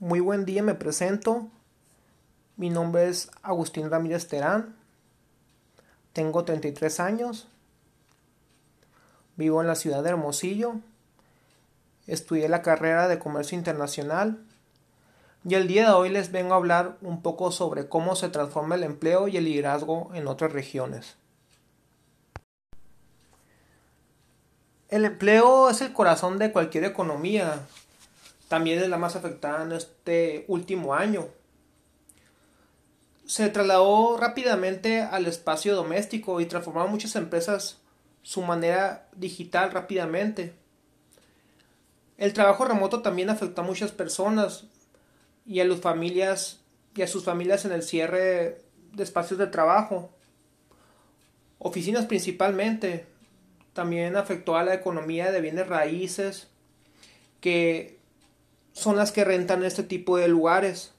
Muy buen día, me presento. Mi nombre es Agustín Ramírez Terán. Tengo 33 años. Vivo en la ciudad de Hermosillo. Estudié la carrera de Comercio Internacional. Y el día de hoy les vengo a hablar un poco sobre cómo se transforma el empleo y el liderazgo en otras regiones. El empleo es el corazón de cualquier economía, también es la más afectada en este último año. Se trasladó rápidamente al espacio doméstico y transformaron muchas empresas su manera digital rápidamente. El trabajo remoto también afectó a muchas personas y a familias y a sus familias en el cierre de espacios de trabajo. Oficinas principalmente. También afectó a la economía de bienes raíces que son las que rentan este tipo de lugares.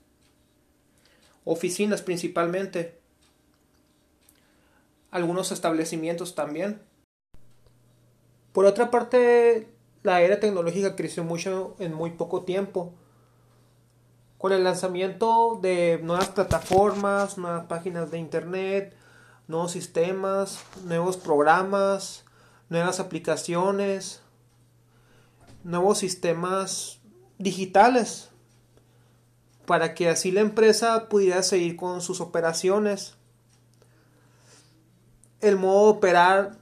Oficinas principalmente. Algunos establecimientos también. Por otra parte, la era tecnológica creció mucho en muy poco tiempo. Con el lanzamiento de nuevas plataformas, nuevas páginas de internet, nuevos sistemas, nuevos programas, nuevas aplicaciones, nuevos sistemas digitales para que así la empresa pudiera seguir con sus operaciones. El modo de operar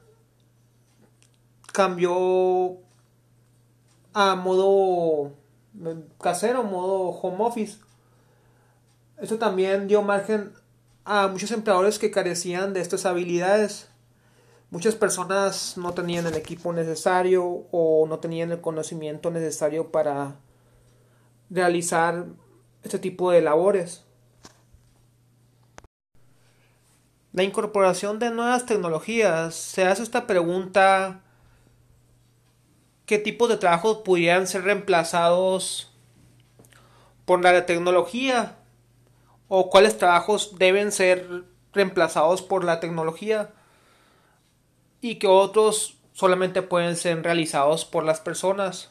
cambió a modo casero, modo home office. Esto también dio margen a muchos empleadores que carecían de estas habilidades. Muchas personas no tenían el equipo necesario o no tenían el conocimiento necesario para realizar este tipo de labores. La incorporación de nuevas tecnologías se hace esta pregunta qué tipos de trabajos pudieran ser reemplazados por la tecnología o cuáles trabajos deben ser reemplazados por la tecnología y que otros solamente pueden ser realizados por las personas.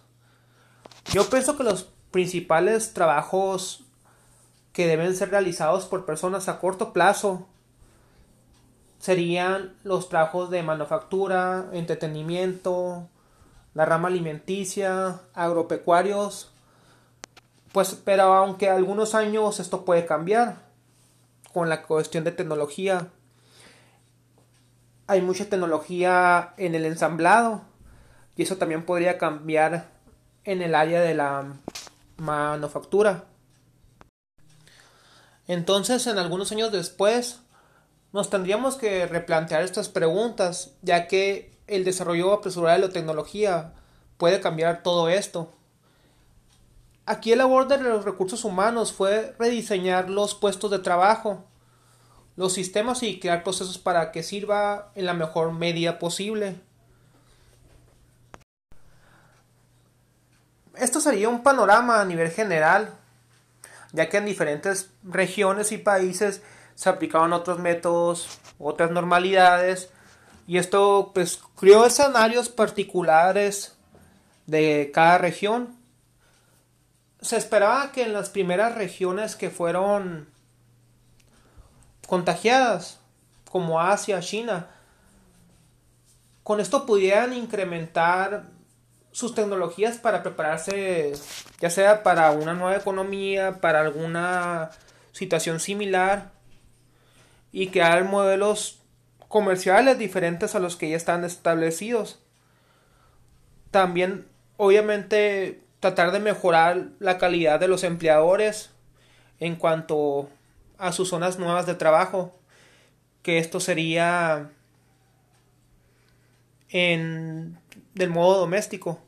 Yo pienso que los principales trabajos que deben ser realizados por personas a corto plazo serían los trabajos de manufactura, entretenimiento, la rama alimenticia, agropecuarios, pues pero aunque algunos años esto puede cambiar con la cuestión de tecnología. Hay mucha tecnología en el ensamblado y eso también podría cambiar en el área de la manufactura. Entonces, en algunos años después, nos tendríamos que replantear estas preguntas, ya que el desarrollo apresurado de la tecnología puede cambiar todo esto. Aquí el labor de los recursos humanos fue rediseñar los puestos de trabajo, los sistemas y crear procesos para que sirva en la mejor medida posible. Esto sería un panorama a nivel general, ya que en diferentes regiones y países se aplicaban otros métodos, otras normalidades, y esto pues creó escenarios particulares de cada región. Se esperaba que en las primeras regiones que fueron contagiadas, como Asia, China, con esto pudieran incrementar sus tecnologías para prepararse, ya sea para una nueva economía, para alguna situación similar y crear modelos comerciales diferentes a los que ya están establecidos. También, obviamente, tratar de mejorar la calidad de los empleadores en cuanto a sus zonas nuevas de trabajo, que esto sería en del modo doméstico.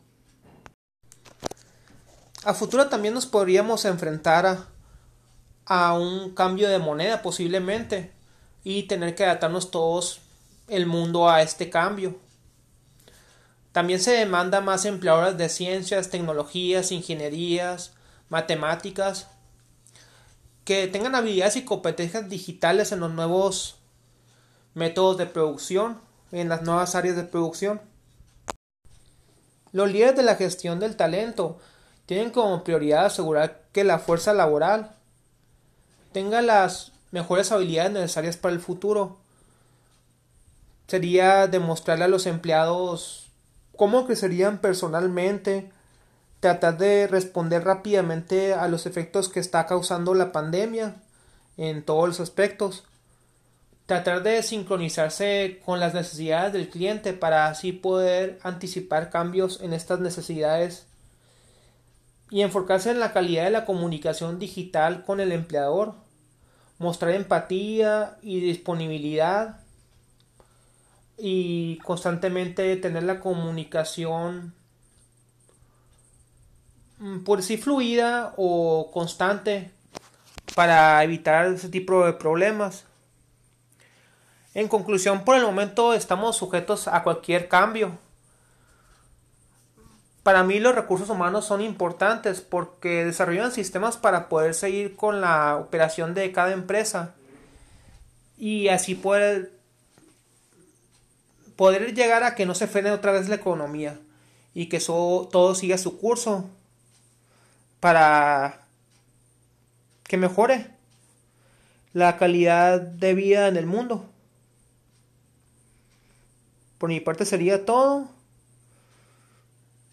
A futuro también nos podríamos enfrentar a, un cambio de moneda posiblemente y tener que adaptarnos todos el mundo a este cambio. También se demanda más empleadores de ciencias, tecnologías, ingenierías, matemáticas, que tengan habilidades y competencias digitales en los nuevos métodos de producción, en las nuevas áreas de producción. Los líderes de la gestión del talento tienen como prioridad asegurar que la fuerza laboral tenga las mejores habilidades necesarias para el futuro. Sería demostrarle a los empleados cómo crecerían personalmente, tratar de responder rápidamente a los efectos que está causando la pandemia en todos los aspectos, tratar de sincronizarse con las necesidades del cliente para así poder anticipar cambios en estas necesidades y enfocarse en la calidad de la comunicación digital con el empleador, mostrar empatía y disponibilidad y constantemente tener la comunicación Mm, por sí fluida o constante para evitar ese tipo de problemas. En conclusión, por el momento estamos sujetos a cualquier cambio. Para mí los recursos humanos son importantes porque desarrollan sistemas para poder seguir con la operación de cada empresa y así poder, poder llegar a que no se frene otra vez la economía y que todo siga su curso para que mejore la calidad de vida en el mundo. Por mi parte sería todo.